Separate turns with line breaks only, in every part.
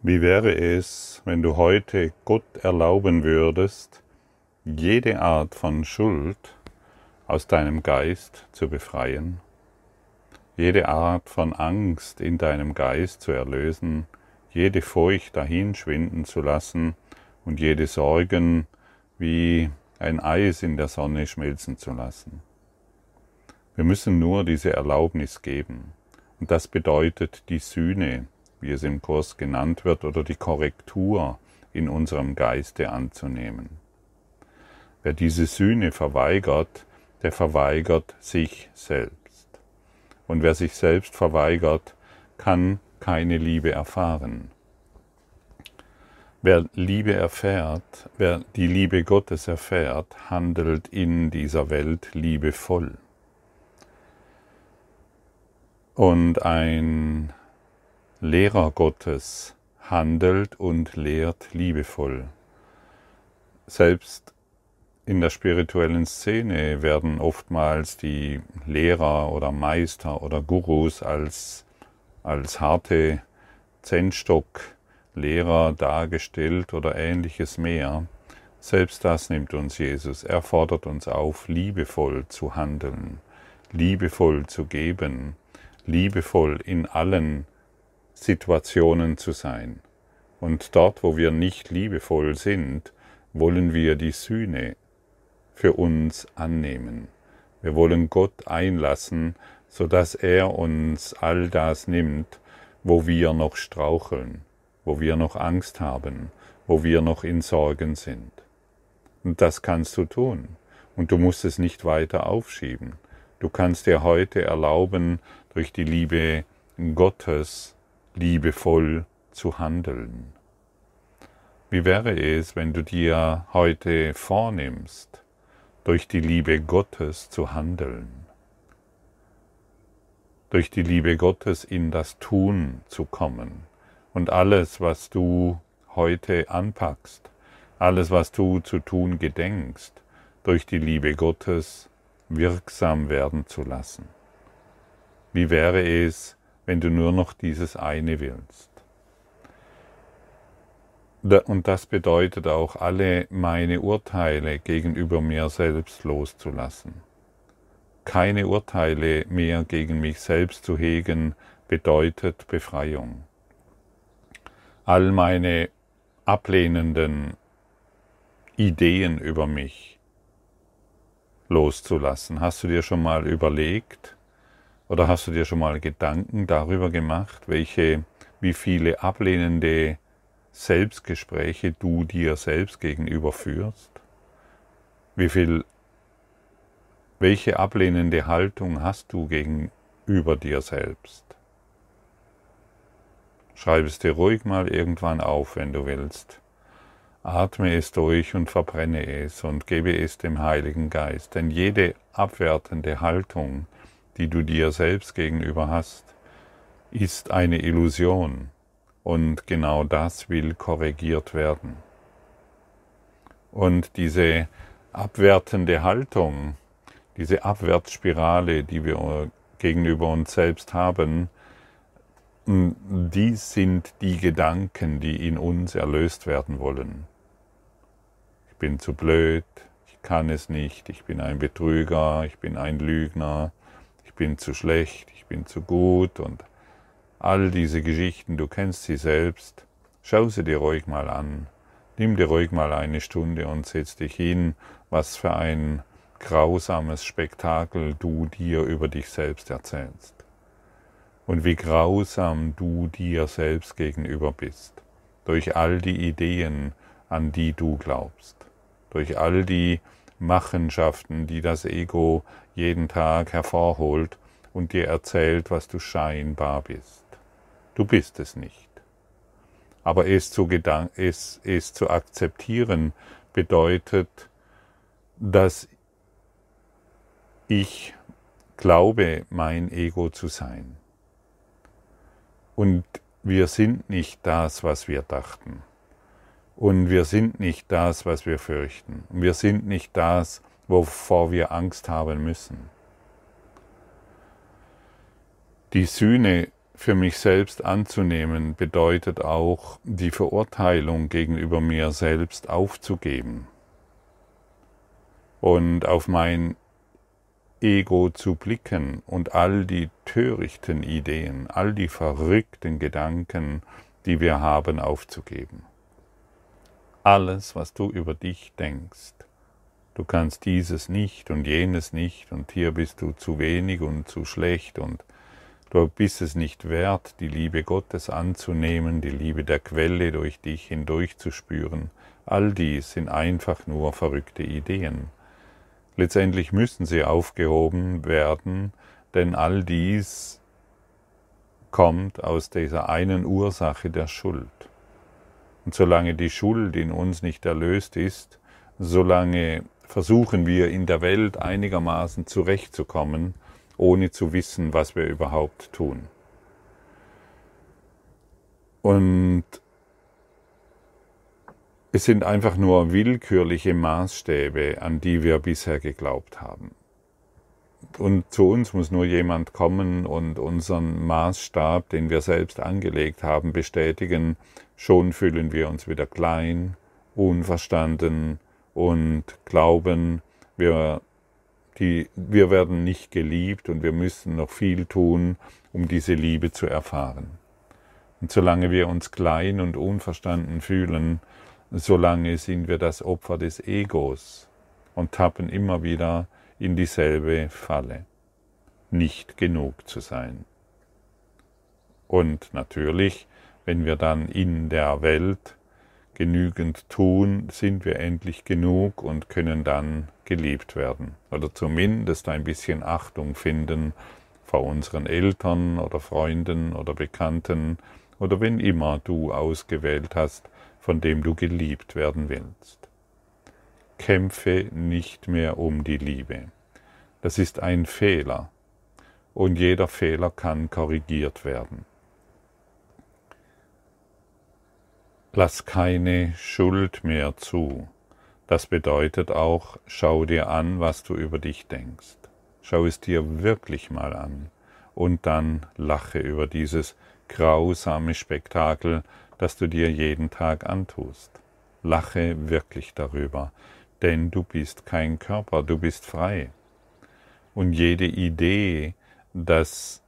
Wie wäre es, wenn du heute Gott erlauben würdest, jede Art von Schuld aus deinem Geist zu befreien, jede Art von Angst in deinem Geist zu erlösen, jede Furcht dahinschwinden zu lassen und jede Sorgen wie ein Eis in der Sonne schmelzen zu lassen. Wir müssen nur diese Erlaubnis geben. Und das bedeutet die Sühne, wie es im Kurs genannt wird, oder die Korrektur in unserem Geiste anzunehmen. Wer diese Sühne verweigert, der verweigert sich selbst. Und wer sich selbst verweigert, kann keine Liebe erfahren. Wer Liebe erfährt, wer die Liebe Gottes erfährt, handelt in dieser Welt liebevoll. Und ein Lehrer Gottes handelt und lehrt liebevoll. Selbst in der spirituellen Szene werden oftmals die Lehrer oder Meister oder Gurus als, als harte Zehntstock-Lehrer dargestellt oder ähnliches mehr. Selbst das nimmt uns Jesus. Er fordert uns auf, liebevoll zu handeln, liebevoll zu geben, liebevoll in allen Situationen zu sein. Und dort, wo wir nicht liebevoll sind, wollen wir die Sühne für uns annehmen. Wir wollen Gott einlassen, so dass er uns all das nimmt, wo wir noch straucheln, wo wir noch Angst haben, wo wir noch in Sorgen sind. Und das kannst du tun. Und du musst es nicht weiter aufschieben. Du kannst dir heute erlauben, durch die Liebe Gottes liebevoll zu handeln. Wie wäre es, wenn du dir heute vornimmst, durch die Liebe Gottes zu handeln, durch die Liebe Gottes in das Tun zu kommen und alles, was du heute anpackst, alles, was du zu tun gedenkst, durch die Liebe Gottes wirksam werden zu lassen. Wie wäre es, wenn du nur noch dieses eine willst. Und das bedeutet auch, alle meine Urteile gegenüber mir selbst loszulassen. Keine Urteile mehr gegen mich selbst zu hegen, bedeutet Befreiung. All meine ablehnenden Ideen über mich loszulassen. Hast du dir schon mal überlegt, oder hast du dir schon mal Gedanken darüber gemacht, welche, wie viele ablehnende Selbstgespräche du dir selbst gegenüber führst? Wie viel, welche ablehnende Haltung hast du gegenüber dir selbst? Schreib es dir ruhig mal irgendwann auf, wenn du willst. Atme es durch und verbrenne es und gebe es dem Heiligen Geist, denn jede abwertende Haltung, die du dir selbst gegenüber hast, ist eine Illusion und genau das will korrigiert werden. Und diese abwertende Haltung, diese Abwärtsspirale, die wir gegenüber uns selbst haben, die sind die Gedanken, die in uns erlöst werden wollen. Ich bin zu blöd, ich kann es nicht, ich bin ein Betrüger, ich bin ein Lügner, bin zu schlecht, ich bin zu gut und all diese Geschichten, du kennst sie selbst, schau sie dir ruhig mal an, nimm dir ruhig mal eine Stunde und setz dich hin, was für ein grausames Spektakel du dir über dich selbst erzählst. Und wie grausam du dir selbst gegenüber bist, durch all die Ideen, an die du glaubst, durch all die Machenschaften, die das Ego jeden Tag hervorholt und dir erzählt, was du scheinbar bist. Du bist es nicht. Aber es zu, es, es zu akzeptieren bedeutet, dass ich glaube, mein Ego zu sein. Und wir sind nicht das, was wir dachten. Und wir sind nicht das, was wir fürchten. Wir sind nicht das, wovor wir Angst haben müssen. Die Sühne für mich selbst anzunehmen, bedeutet auch, die Verurteilung gegenüber mir selbst aufzugeben und auf mein Ego zu blicken und all die törichten Ideen, all die verrückten Gedanken, die wir haben, aufzugeben. Alles, was du über dich denkst, du kannst dieses nicht und jenes nicht und hier bist du zu wenig und zu schlecht und Du bist es nicht wert, die Liebe Gottes anzunehmen, die Liebe der Quelle durch dich hindurch zu spüren. All dies sind einfach nur verrückte Ideen. Letztendlich müssen sie aufgehoben werden, denn all dies kommt aus dieser einen Ursache der Schuld. Und solange die Schuld in uns nicht erlöst ist, solange versuchen wir in der Welt einigermaßen zurechtzukommen, ohne zu wissen, was wir überhaupt tun. Und es sind einfach nur willkürliche Maßstäbe, an die wir bisher geglaubt haben. Und zu uns muss nur jemand kommen und unseren Maßstab, den wir selbst angelegt haben, bestätigen. Schon fühlen wir uns wieder klein, unverstanden und glauben, wir die, wir werden nicht geliebt und wir müssen noch viel tun, um diese Liebe zu erfahren. Und solange wir uns klein und unverstanden fühlen, solange sind wir das Opfer des Egos und tappen immer wieder in dieselbe Falle, nicht genug zu sein. Und natürlich, wenn wir dann in der Welt genügend tun, sind wir endlich genug und können dann geliebt werden oder zumindest ein bisschen Achtung finden vor unseren Eltern oder Freunden oder Bekannten oder wenn immer du ausgewählt hast, von dem du geliebt werden willst. Kämpfe nicht mehr um die Liebe. Das ist ein Fehler und jeder Fehler kann korrigiert werden. Lass keine Schuld mehr zu. Das bedeutet auch, schau dir an, was du über dich denkst. Schau es dir wirklich mal an und dann lache über dieses grausame Spektakel, das du dir jeden Tag antust. Lache wirklich darüber, denn du bist kein Körper, du bist frei. Und jede Idee, dass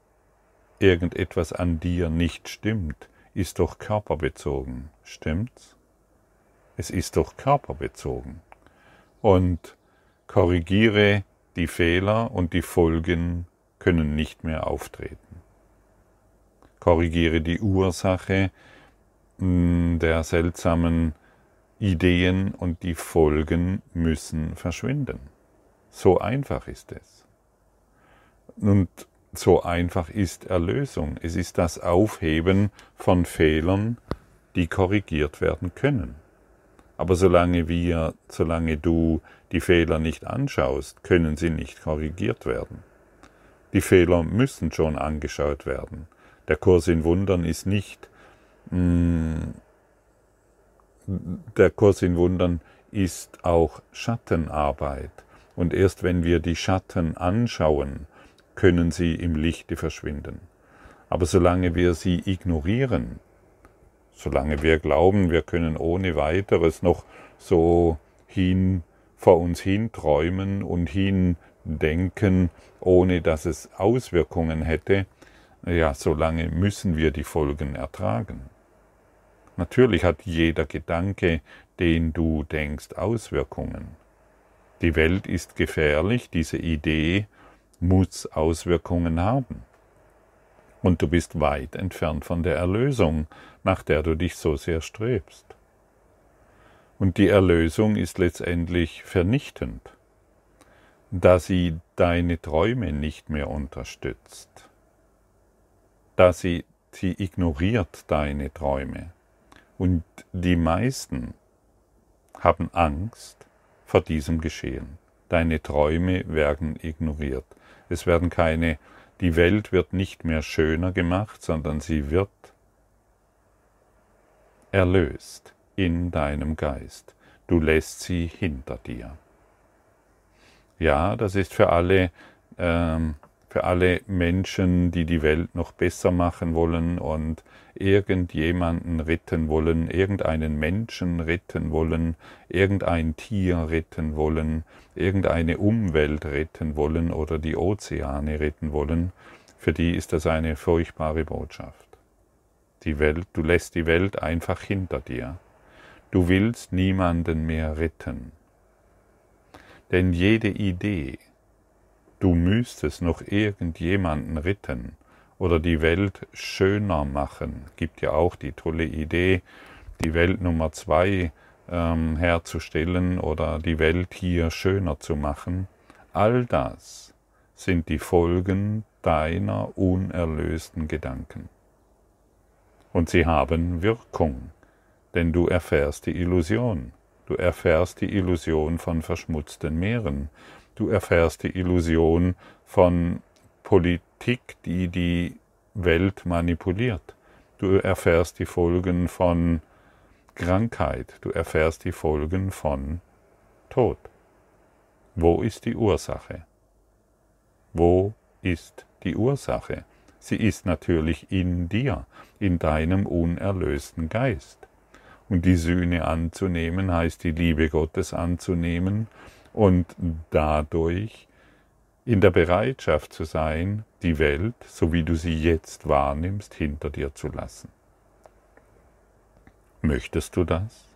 irgendetwas an dir nicht stimmt, ist doch körperbezogen. Stimmt's? Es ist doch körperbezogen. Und korrigiere die Fehler und die Folgen können nicht mehr auftreten. Korrigiere die Ursache hm, der seltsamen Ideen und die Folgen müssen verschwinden. So einfach ist es. Und so einfach ist Erlösung. Es ist das Aufheben von Fehlern, die korrigiert werden können. Aber solange wir, solange du die Fehler nicht anschaust, können sie nicht korrigiert werden. Die Fehler müssen schon angeschaut werden. Der Kurs in Wundern ist nicht, mm, der Kurs in Wundern ist auch Schattenarbeit. Und erst wenn wir die Schatten anschauen, können sie im Lichte verschwinden. Aber solange wir sie ignorieren, solange wir glauben, wir können ohne weiteres noch so hin vor uns hin träumen und hin denken, ohne dass es Auswirkungen hätte, ja, solange müssen wir die Folgen ertragen. Natürlich hat jeder Gedanke, den du denkst, Auswirkungen. Die Welt ist gefährlich, diese Idee muss Auswirkungen haben. Und du bist weit entfernt von der Erlösung, nach der du dich so sehr strebst. Und die Erlösung ist letztendlich vernichtend, da sie deine Träume nicht mehr unterstützt, da sie, sie ignoriert deine Träume. Und die meisten haben Angst vor diesem Geschehen. Deine Träume werden ignoriert. Es werden keine, die Welt wird nicht mehr schöner gemacht, sondern sie wird erlöst in deinem Geist. Du lässt sie hinter dir. Ja, das ist für alle ähm, für alle Menschen, die die Welt noch besser machen wollen und irgendjemanden retten wollen, irgendeinen Menschen retten wollen, irgendein Tier retten wollen, irgendeine Umwelt retten wollen oder die Ozeane retten wollen, für die ist das eine furchtbare Botschaft. Die Welt, du lässt die Welt einfach hinter dir. Du willst niemanden mehr retten. Denn jede Idee, du müsstest noch irgendjemanden retten oder die Welt schöner machen. Gibt ja auch die tolle Idee, die Welt Nummer zwei ähm, herzustellen oder die Welt hier schöner zu machen. All das sind die Folgen deiner unerlösten Gedanken. Und sie haben Wirkung, denn du erfährst die Illusion. Du erfährst die Illusion von verschmutzten Meeren. Du erfährst die Illusion von Politik, die die Welt manipuliert. Du erfährst die Folgen von Krankheit. Du erfährst die Folgen von Tod. Wo ist die Ursache? Wo ist die Ursache? Sie ist natürlich in dir, in deinem unerlösten Geist. Und die Sühne anzunehmen heißt die Liebe Gottes anzunehmen und dadurch in der Bereitschaft zu sein, die Welt, so wie du sie jetzt wahrnimmst, hinter dir zu lassen. Möchtest du das?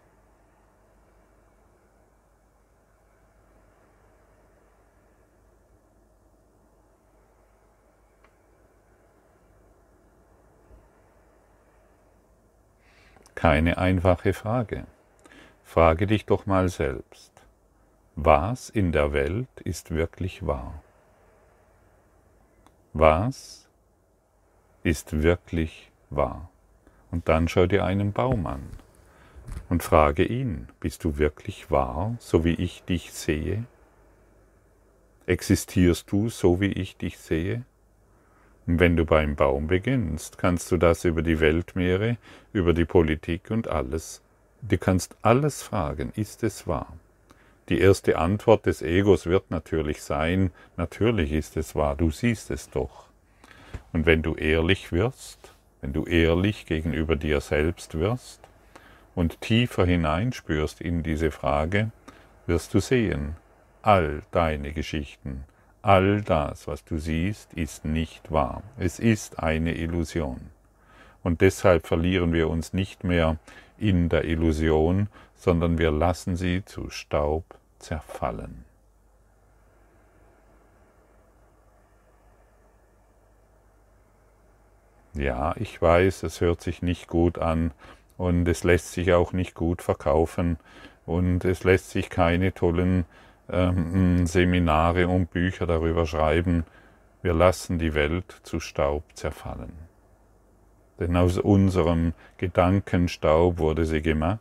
Keine einfache Frage. Frage dich doch mal selbst was in der Welt ist wirklich wahr? Was ist wirklich wahr? Und dann schau dir einen Baum an und frage ihn, bist du wirklich wahr, so wie ich dich sehe? Existierst du so, wie ich dich sehe? Und wenn du beim Baum beginnst, kannst du das über die Weltmeere, über die Politik und alles. Du kannst alles fragen, ist es wahr? Die erste Antwort des Egos wird natürlich sein, natürlich ist es wahr, du siehst es doch. Und wenn du ehrlich wirst, wenn du ehrlich gegenüber dir selbst wirst und tiefer hineinspürst in diese Frage, wirst du sehen, all deine Geschichten, all das, was du siehst, ist nicht wahr. Es ist eine Illusion. Und deshalb verlieren wir uns nicht mehr in der Illusion, sondern wir lassen sie zu Staub zerfallen. Ja, ich weiß, es hört sich nicht gut an und es lässt sich auch nicht gut verkaufen und es lässt sich keine tollen ähm, Seminare und Bücher darüber schreiben. Wir lassen die Welt zu Staub zerfallen. Denn aus unserem Gedankenstaub wurde sie gemacht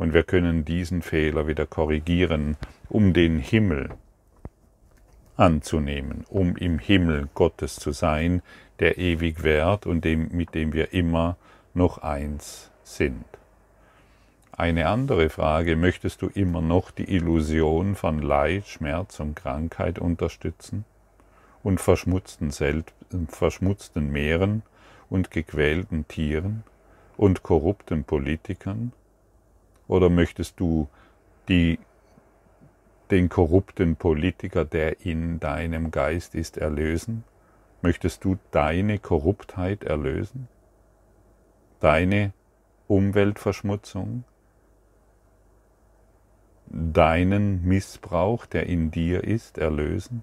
und wir können diesen Fehler wieder korrigieren, um den Himmel anzunehmen, um im Himmel Gottes zu sein, der ewig währt und dem, mit dem wir immer noch eins sind. Eine andere Frage, möchtest du immer noch die Illusion von Leid, Schmerz und Krankheit unterstützen und verschmutzten, verschmutzten Meeren und gequälten Tieren und korrupten Politikern oder möchtest du die, den korrupten Politiker, der in deinem Geist ist, erlösen? Möchtest du deine Korruptheit erlösen? Deine Umweltverschmutzung? Deinen Missbrauch, der in dir ist, erlösen?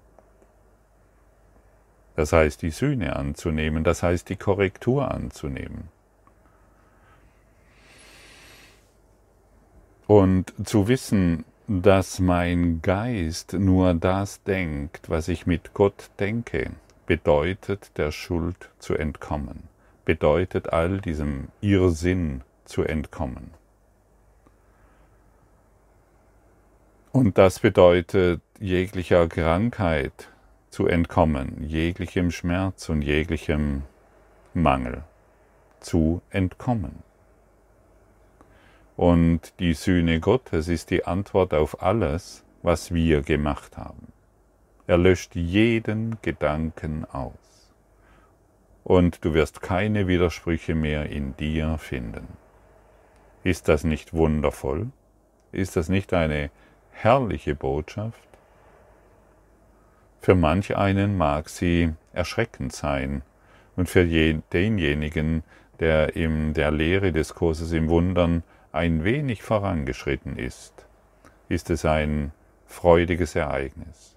Das heißt, die Sühne anzunehmen, das heißt, die Korrektur anzunehmen. Und zu wissen, dass mein Geist nur das denkt, was ich mit Gott denke, bedeutet der Schuld zu entkommen, bedeutet all diesem Irrsinn zu entkommen. Und das bedeutet jeglicher Krankheit zu entkommen, jeglichem Schmerz und jeglichem Mangel zu entkommen. Und die Sühne Gottes ist die Antwort auf alles, was wir gemacht haben. Er löscht jeden Gedanken aus. Und du wirst keine Widersprüche mehr in dir finden. Ist das nicht wundervoll? Ist das nicht eine herrliche Botschaft? Für manch einen mag sie erschreckend sein und für denjenigen, der in der Lehre des Kurses im Wundern ein wenig vorangeschritten ist, ist es ein freudiges Ereignis,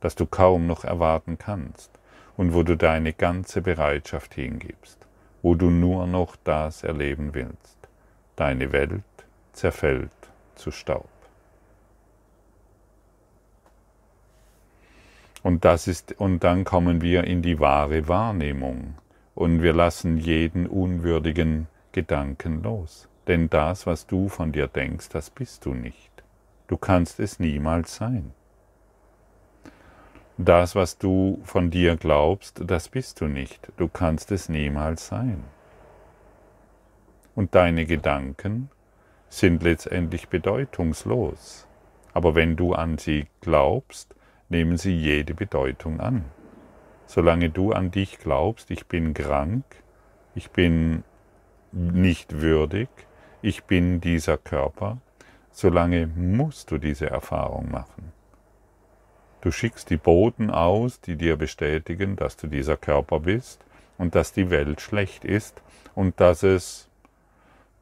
das du kaum noch erwarten kannst und wo du deine ganze Bereitschaft hingibst, wo du nur noch das erleben willst. Deine Welt zerfällt zu Staub. Und das ist, und dann kommen wir in die wahre Wahrnehmung und wir lassen jeden unwürdigen Gedanken los. Denn das, was du von dir denkst, das bist du nicht. Du kannst es niemals sein. Das, was du von dir glaubst, das bist du nicht. Du kannst es niemals sein. Und deine Gedanken sind letztendlich bedeutungslos. Aber wenn du an sie glaubst, nehmen sie jede Bedeutung an. Solange du an dich glaubst, ich bin krank, ich bin nicht würdig, ich bin dieser Körper, solange musst du diese Erfahrung machen. Du schickst die Boten aus, die dir bestätigen, dass du dieser Körper bist und dass die Welt schlecht ist und dass es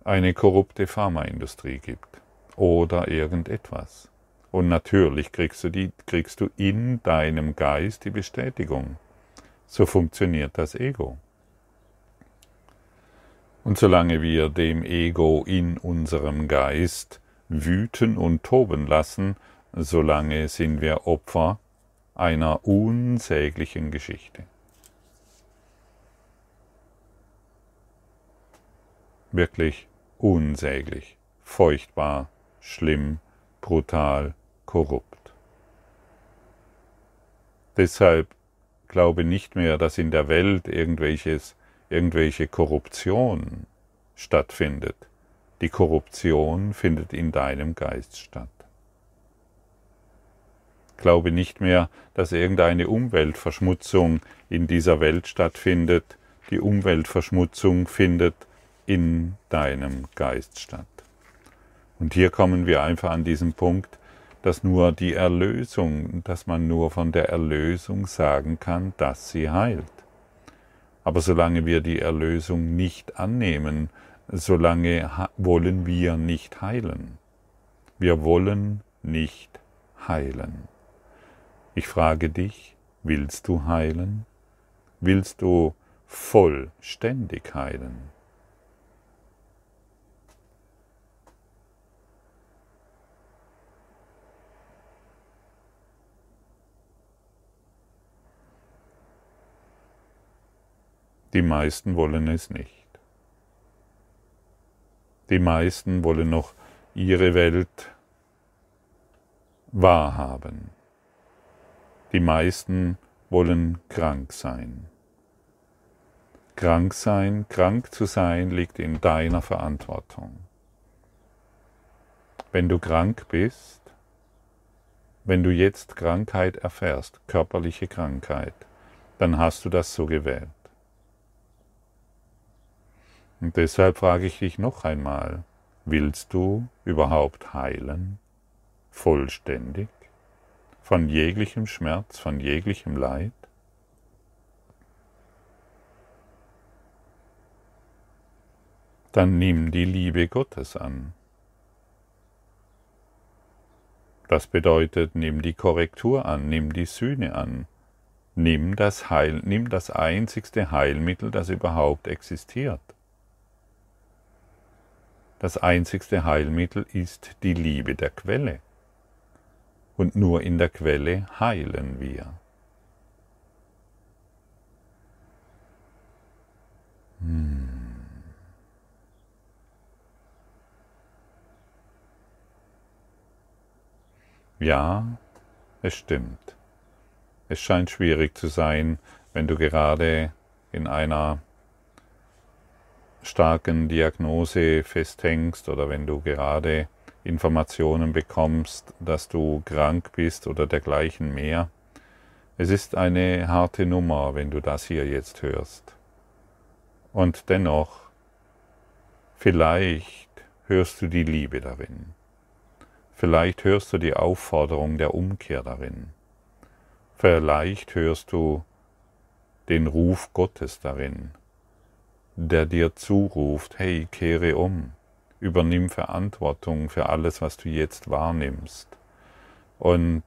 eine korrupte Pharmaindustrie gibt oder irgendetwas. Und natürlich kriegst du, die, kriegst du in deinem Geist die Bestätigung. So funktioniert das Ego. Und solange wir dem Ego in unserem Geist wüten und toben lassen, solange sind wir Opfer einer unsäglichen Geschichte. Wirklich unsäglich, furchtbar, schlimm, brutal, korrupt. Deshalb glaube nicht mehr, dass in der Welt irgendwelches irgendwelche Korruption stattfindet. Die Korruption findet in deinem Geist statt. Glaube nicht mehr, dass irgendeine Umweltverschmutzung in dieser Welt stattfindet. Die Umweltverschmutzung findet in deinem Geist statt. Und hier kommen wir einfach an diesen Punkt, dass nur die Erlösung, dass man nur von der Erlösung sagen kann, dass sie heilt. Aber solange wir die Erlösung nicht annehmen, solange wollen wir nicht heilen. Wir wollen nicht heilen. Ich frage dich, willst du heilen? Willst du vollständig heilen? Die meisten wollen es nicht. Die meisten wollen noch ihre Welt wahrhaben. Die meisten wollen krank sein. Krank sein, krank zu sein, liegt in deiner Verantwortung. Wenn du krank bist, wenn du jetzt Krankheit erfährst, körperliche Krankheit, dann hast du das so gewählt. Und deshalb frage ich dich noch einmal, willst du überhaupt heilen? Vollständig? Von jeglichem Schmerz, von jeglichem Leid? Dann nimm die Liebe Gottes an. Das bedeutet, nimm die Korrektur an, nimm die Sühne an, nimm das Heil, nimm das einzigste Heilmittel, das überhaupt existiert. Das einzigste Heilmittel ist die Liebe der Quelle. Und nur in der Quelle heilen wir. Hm. Ja, es stimmt. Es scheint schwierig zu sein, wenn du gerade in einer starken Diagnose festhängst oder wenn du gerade Informationen bekommst, dass du krank bist oder dergleichen mehr, Es ist eine harte Nummer, wenn du das hier jetzt hörst. Und dennoch, vielleicht hörst du die Liebe darin. Vielleicht hörst du die Aufforderung der Umkehr darin. Vielleicht hörst du den Ruf Gottes darin, der dir zuruft, hey, kehre um, übernimm Verantwortung für alles, was du jetzt wahrnimmst. Und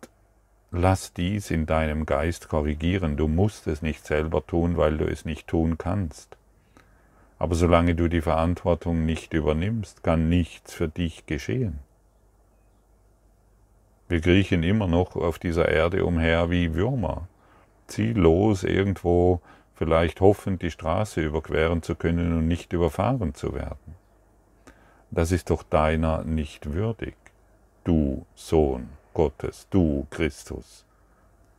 lass dies in deinem Geist korrigieren. Du musst es nicht selber tun, weil du es nicht tun kannst. Aber solange du die Verantwortung nicht übernimmst, kann nichts für dich geschehen. Wir kriechen immer noch auf dieser Erde umher wie Würmer, ziellos irgendwo vielleicht hoffend die Straße überqueren zu können und nicht überfahren zu werden. Das ist doch deiner nicht würdig, du Sohn Gottes, du Christus,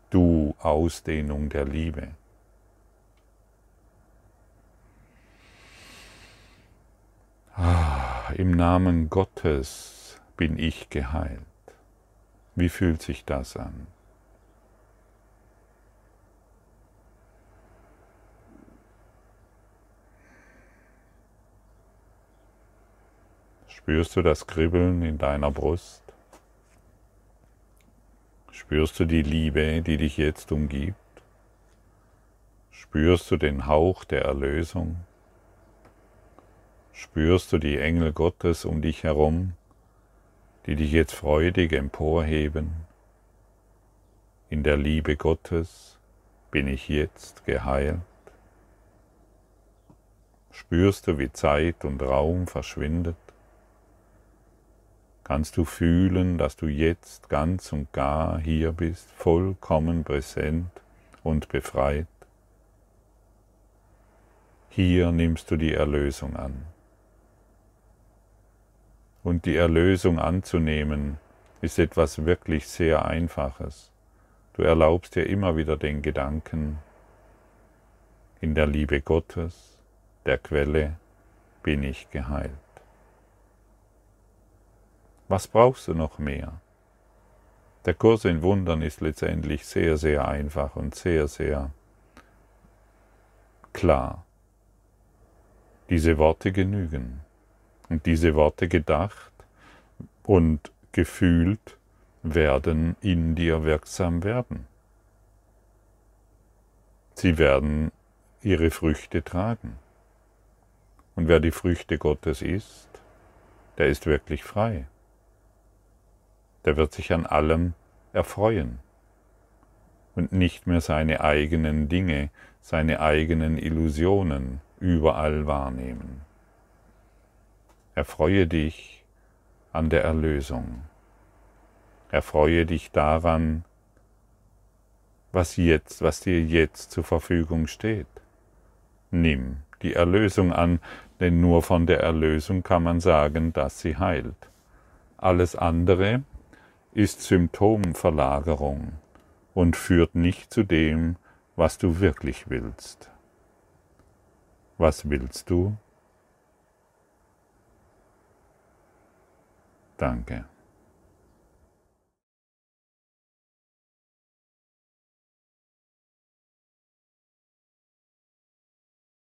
du Ausdehnung der Liebe. Ah, Im Namen Gottes bin ich geheilt. Wie fühlt sich das an? Spürst du das Kribbeln in deiner Brust? Spürst du die Liebe, die dich jetzt umgibt? Spürst du den Hauch der Erlösung? Spürst du die Engel Gottes um dich herum, die dich jetzt freudig emporheben. In der Liebe Gottes bin ich jetzt geheilt. Spürst du, wie Zeit und Raum verschwindet? Kannst du fühlen, dass du jetzt ganz und gar hier bist, vollkommen präsent und befreit? Hier nimmst du die Erlösung an. Und die Erlösung anzunehmen, ist etwas wirklich sehr Einfaches. Du erlaubst dir immer wieder den Gedanken, in der Liebe Gottes, der Quelle, bin ich geheilt. Was brauchst du noch mehr? Der Kurs in Wundern ist letztendlich sehr, sehr einfach und sehr, sehr klar. Diese Worte genügen und diese Worte gedacht und gefühlt werden in dir wirksam werden. Sie werden ihre Früchte tragen. Und wer die Früchte Gottes isst, der ist wirklich frei. Der wird sich an allem erfreuen und nicht mehr seine eigenen Dinge, seine eigenen Illusionen überall wahrnehmen. Erfreue dich an der Erlösung. Erfreue dich daran, was jetzt, was dir jetzt zur Verfügung steht. Nimm die Erlösung an, denn nur von der Erlösung kann man sagen, dass sie heilt. Alles andere ist Symptomverlagerung und führt nicht zu dem, was du wirklich willst. Was willst du? Danke.